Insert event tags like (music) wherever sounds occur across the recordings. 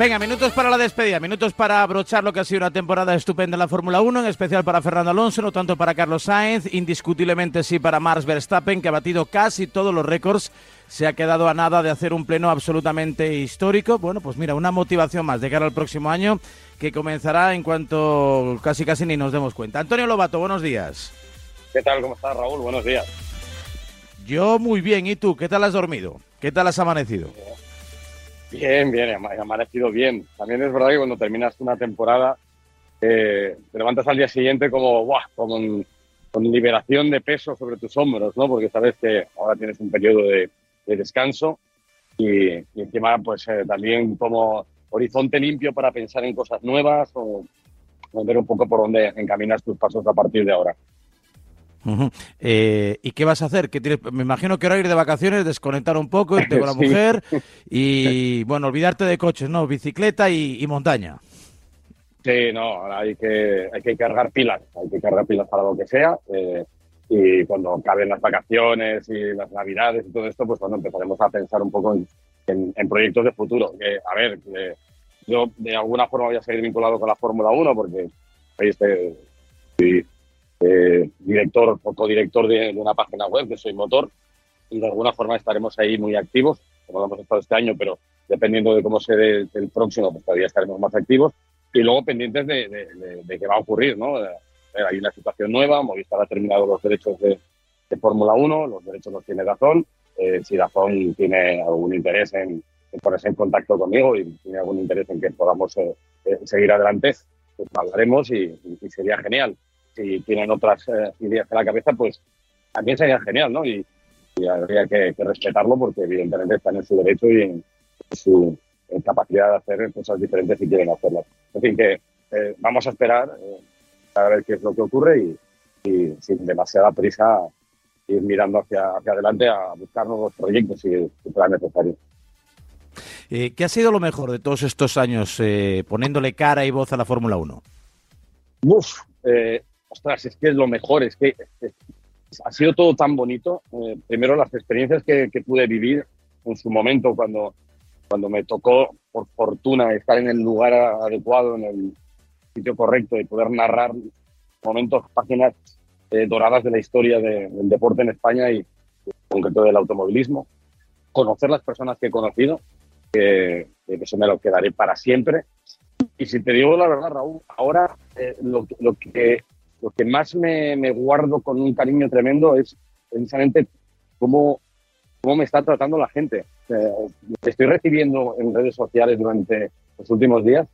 Venga, minutos para la despedida, minutos para abrochar lo que ha sido una temporada estupenda en la Fórmula 1, en especial para Fernando Alonso, no tanto para Carlos Sainz, indiscutiblemente sí para Max Verstappen, que ha batido casi todos los récords, se ha quedado a nada de hacer un pleno absolutamente histórico. Bueno, pues mira, una motivación más de cara al próximo año que comenzará en cuanto casi casi ni nos demos cuenta. Antonio Lobato, buenos días. ¿Qué tal? ¿Cómo estás, Raúl? Buenos días. Yo muy bien, ¿y tú? ¿Qué tal has dormido? ¿Qué tal has amanecido? Bien, bien, ha amanecido bien. También es verdad que cuando terminas una temporada eh, te levantas al día siguiente como, ¡buah! con, liberación de peso sobre tus hombros, ¿no? Porque sabes que ahora tienes un periodo de, descanso y, encima pues eh, también como horizonte limpio para pensar en cosas nuevas o ver un poco por dónde encaminas tus pasos a partir de ahora. Eh, ¿Y qué vas a hacer? ¿Qué Me imagino que ahora ir de vacaciones, desconectar un poco, irte con la (laughs) mujer (laughs) y, bueno, olvidarte de coches, ¿no? Bicicleta y, montaña. Sí, no, hay que, hay que cargar pilas, hay que cargar pilas para lo que sea. Eh, y cuando caben las vacaciones y las navidades y todo esto, pues cuando empezaremos a pensar un poco en, proyectos de futuro. Que, a ver, yo de alguna forma voy a seguir vinculado con la Fórmula 1 porque ahí estoy, eh, director o codirector de, una página web, que soy motor, y de alguna forma estaremos ahí muy activos, como hemos estado este año, pero dependiendo de cómo se dé el próximo, pues todavía estaremos más activos, y luego pendientes de, de, qué va a ocurrir, ¿no? Eh, hay una situación nueva, Movistar ha terminado los derechos de, Fórmula 1, los derechos los tiene Dazón, eh, si Dazón tiene algún interés en, ponerse en contacto conmigo y tiene algún interés en que podamos eh, seguir adelante, pues hablaremos y sería genial si tienen otras eh, ideas en la cabeza, pues también sería genial, ¿no? Y, habría que, respetarlo porque evidentemente están en su derecho y en su capacidad de hacer cosas diferentes si quieren hacerlas. En fin, que eh, vamos a esperar eh, a ver qué es lo que ocurre y, sin demasiada prisa ir mirando hacia, hacia adelante a buscar nuevos proyectos si, si fuera necesario. ¿Qué ha sido lo mejor de todos estos años poniéndole cara y voz a la Fórmula 1? Uf, ostras, es que es lo mejor, es que ha sido todo tan bonito. Eh, primero las experiencias que, pude vivir en su momento cuando, cuando me tocó, por fortuna, estar en el lugar adecuado, en el sitio correcto y poder narrar momentos, páginas eh, doradas de la historia del deporte en España y en concreto del automovilismo. Conocer las personas que he conocido, que, que eso me lo quedaré para siempre. Y si te digo la verdad, Raúl, ahora eh, lo, lo, que lo que más me, guardo con un cariño tremendo es precisamente cómo, cómo me está tratando la gente. que estoy recibiendo en redes sociales durante los últimos días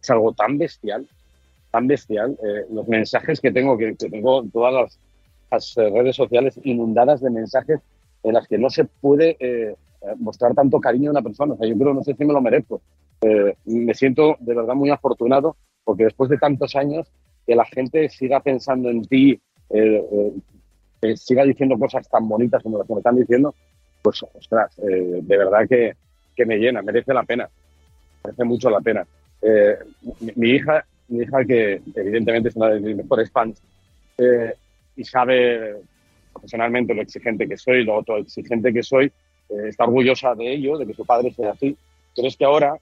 es algo tan bestial, tan bestial. Eh, los mensajes que tengo, que, tengo todas las, eh, redes sociales inundadas de mensajes en las que no se puede eh, mostrar tanto cariño a una persona. O sea, yo creo, no sé si me lo merezco. me siento de verdad muy afortunado porque después de tantos años que la gente siga pensando en ti, eh, eh, que siga diciendo cosas tan bonitas como las que me están diciendo, pues, ostras, eh, de verdad que, me llena, merece la pena, merece mucho la pena. Mi, hija, mi hija que evidentemente es una de mis mejores fans y sabe profesionalmente lo exigente que soy, lo exigente que soy, está orgullosa de ello, de que su padre sea así, pero es que ahora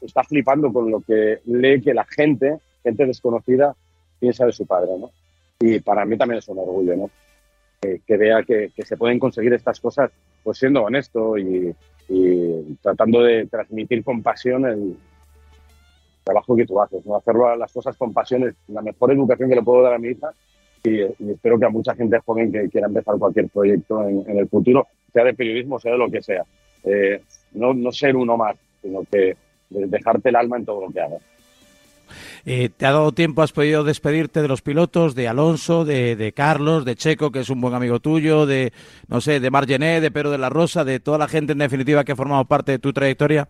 está flipando con lo que lee que la gente, gente desconocida, piensa de su padre, ¿no? Y para mí también es un orgullo, ¿no? Que, vea que, se pueden conseguir estas cosas pues siendo honesto y, tratando de transmitir con pasión el trabajo que tú haces, ¿no? Hacerlo las cosas con pasión es la mejor educación que le puedo dar a mi hija y, espero que a mucha gente joven que quiera empezar cualquier proyecto en, el futuro, sea de periodismo, sea de lo que sea, eh, no, no ser uno más, sino que dejarte el alma en todo lo que hagas. Eh, ¿Te ha dado tiempo, has podido despedirte de los pilotos, de Alonso, de, Carlos, de Checo, que es un buen amigo tuyo, de, no sé, de Margené, de Pedro de la Rosa, de toda la gente en definitiva que ha formado parte de tu trayectoria?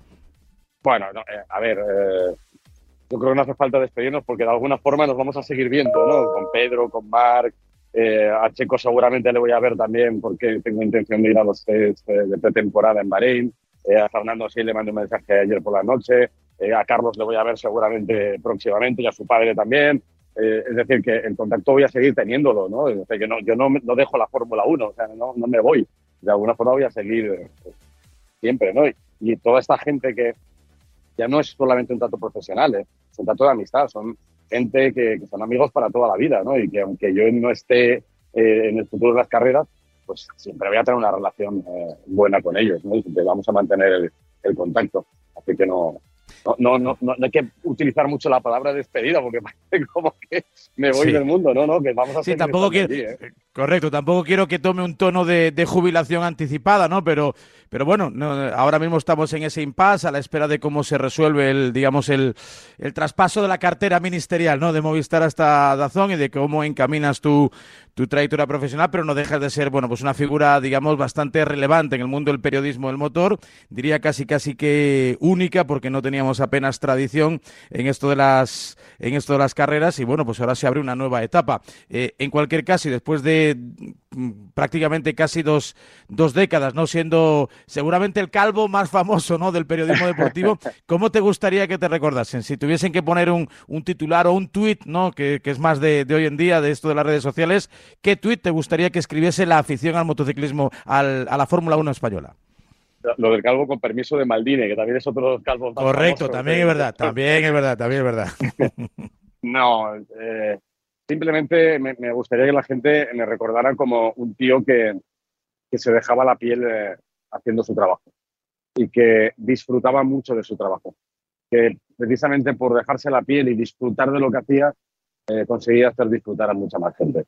Bueno, eh, a ver, eh, yo creo que no hace falta despedirnos porque de alguna forma nos vamos a seguir viendo, ¿no? Con Pedro, con Marc, a Checo seguramente le voy a ver también porque tengo intención de ir a los test de pretemporada en Bahrein. a Fernando sí le mandé un mensaje ayer por la noche. Eh, a Carlos le voy a ver seguramente próximamente y a su padre también. Eh, es decir, que el contacto voy a seguir teniéndolo, ¿no? yo no, yo no, no dejo la Fórmula 1, o sea, no, no, me voy. De alguna forma voy a seguir eh, siempre, ¿no? Y, toda esta gente que, ya no es solamente un trato profesional, ¿eh? es un trato de amistad, son gente que, son amigos para toda la vida, ¿no? Y que aunque yo no esté eh, en el futuro de las carreras, pues siempre voy a tener una relación eh, buena con ellos, ¿no? Y vamos a mantener el, el contacto. Así que no, no, no, no, hay que utilizar mucho la palabra despedida porque (laughs) parece como que me voy del mundo, no, no, que vamos a sí, tampoco quiero, ¿eh? Correcto, tampoco quiero que tome un tono de, jubilación anticipada, ¿no? Pero, pero bueno, ahora mismo estamos en ese impasse a la espera de cómo se resuelve el, digamos, el, el traspaso de la cartera ministerial, ¿no? De Movistar hasta Dazón y de cómo encaminas tu, tu trayectoria profesional, pero no dejas de ser, bueno, pues una figura, digamos, bastante relevante en el mundo del periodismo del motor, diría casi casi que única, porque no teníamos apenas tradición en esto de las, en esto de las carreras, y bueno, pues ahora se abre una nueva etapa. Eh, en cualquier caso, y después de mm, prácticamente casi dos, dos décadas, ¿no? Siendo seguramente el calvo más famoso, ¿no? Del periodismo deportivo, (laughs) ¿cómo te gustaría que te recordasen? Si tuviesen que poner un, un titular o un tuit, ¿no? Que, que es más de, de hoy en día, de esto de las redes sociales, ¿Qué tuit te gustaría que escribiese la afición al motociclismo, a la Fórmula 1 española? Lo del calvo con permiso de Maldini, que también es otro calvo. Correcto, también es verdad, también es verdad, también es verdad. (laughs) no, eh, simplemente me, gustaría que la gente me recordara como un tío que, se dejaba la piel eh, haciendo su trabajo y que disfrutaba mucho de su trabajo. Que precisamente por dejarse la piel y disfrutar de lo que hacía, eh, conseguía hacer disfrutar a mucha más gente.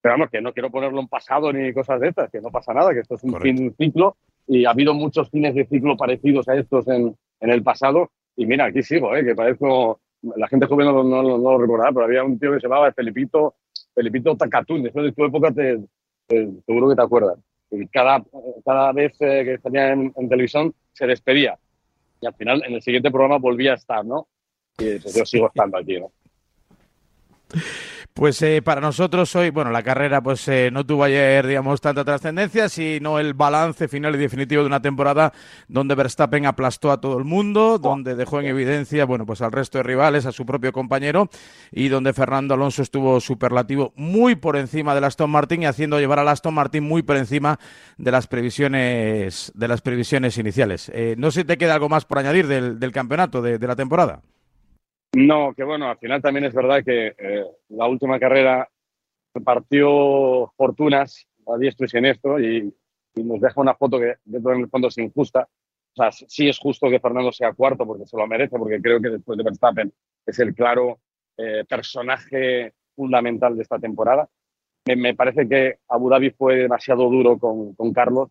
Pero vamos, que no quiero ponerlo en pasado ni cosas de estas, que no pasa nada, que esto es un fin de un ciclo y ha habido muchos fines de ciclo parecidos a estos en, en el pasado. Y mira, aquí sigo, ¿eh? que parezco, la gente joven no, no, lo recordará, pero había un tío que se llamaba Felipito, Felipito Tacatún, después de tu época te, seguro que te acuerdas. Y cada, cada vez eh, que salía en, televisión se despedía. Y al final, en el siguiente programa volvía a estar, ¿no? Y yo sigo (laughs) estando aquí, ¿no? Pues eh, para nosotros hoy, bueno, la carrera pues eh, no tuvo ayer, digamos, tanta trascendencia, sino el balance final y definitivo de una temporada donde Verstappen aplastó a todo el mundo, donde dejó en evidencia, bueno, pues al resto de rivales, a su propio compañero, y donde Fernando Alonso estuvo superlativo muy por encima del Aston Martin y haciendo llevar al Aston Martin muy por encima de las previsiones, de las previsiones iniciales. Eh, no sé si te queda algo más por añadir del, campeonato, de la temporada. No, que bueno, al final también es verdad que eh, la última carrera repartió fortunas a diestro y siniestro y, y nos deja una foto que dentro del fondo es injusta. O sea, sí es justo que Fernando sea cuarto porque se lo merece, porque creo que después de Verstappen es el claro eh, personaje fundamental de esta temporada. Me, parece que Abu Dhabi fue demasiado duro con, con Carlos,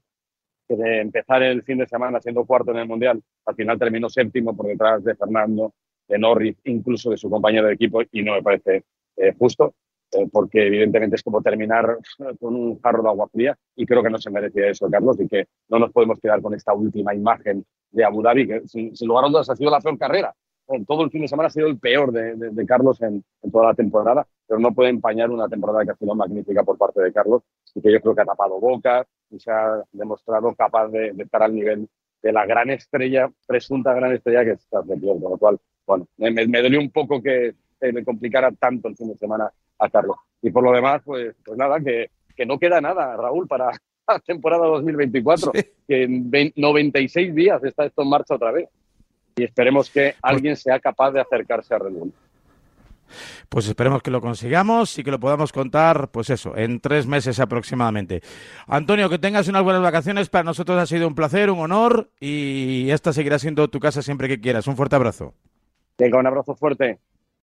que de empezar el fin de semana siendo cuarto en el Mundial, al final terminó séptimo por detrás de Fernando, de Norris, incluso de su compañero de equipo, y no me parece eh, justo, eh, porque evidentemente es como terminar (laughs) con un jarro de agua fría, y creo que no se merecía eso, Carlos, y que no nos podemos quedar con esta última imagen de Abu Dhabi, que sin, lugar a dudas ha sido la peor carrera. En todo el fin de semana ha sido el peor de, Carlos en, toda la temporada, pero no puede empañar una temporada que ha sido magnífica por parte de Carlos y que yo creo que ha tapado bocas y se ha demostrado capaz de, estar al nivel de la gran estrella, presunta gran estrella que es Charles con lo cual bueno, me, dolió un poco que me complicara tanto el fin de semana a Carlos. Y por lo demás, pues, pues nada, que, que no queda nada, Raúl, para (laughs) la temporada 2024, que en 96 días está esto en marcha otra vez. Y esperemos que alguien sea capaz de acercarse a Red Bull. Pues esperemos que lo consigamos y que lo podamos contar, pues eso, en tres meses aproximadamente. Antonio, que tengas unas buenas vacaciones. Para nosotros ha sido un placer, un honor y esta seguirá siendo tu casa siempre que quieras. Un fuerte abrazo. Venga, un abrazo fuerte.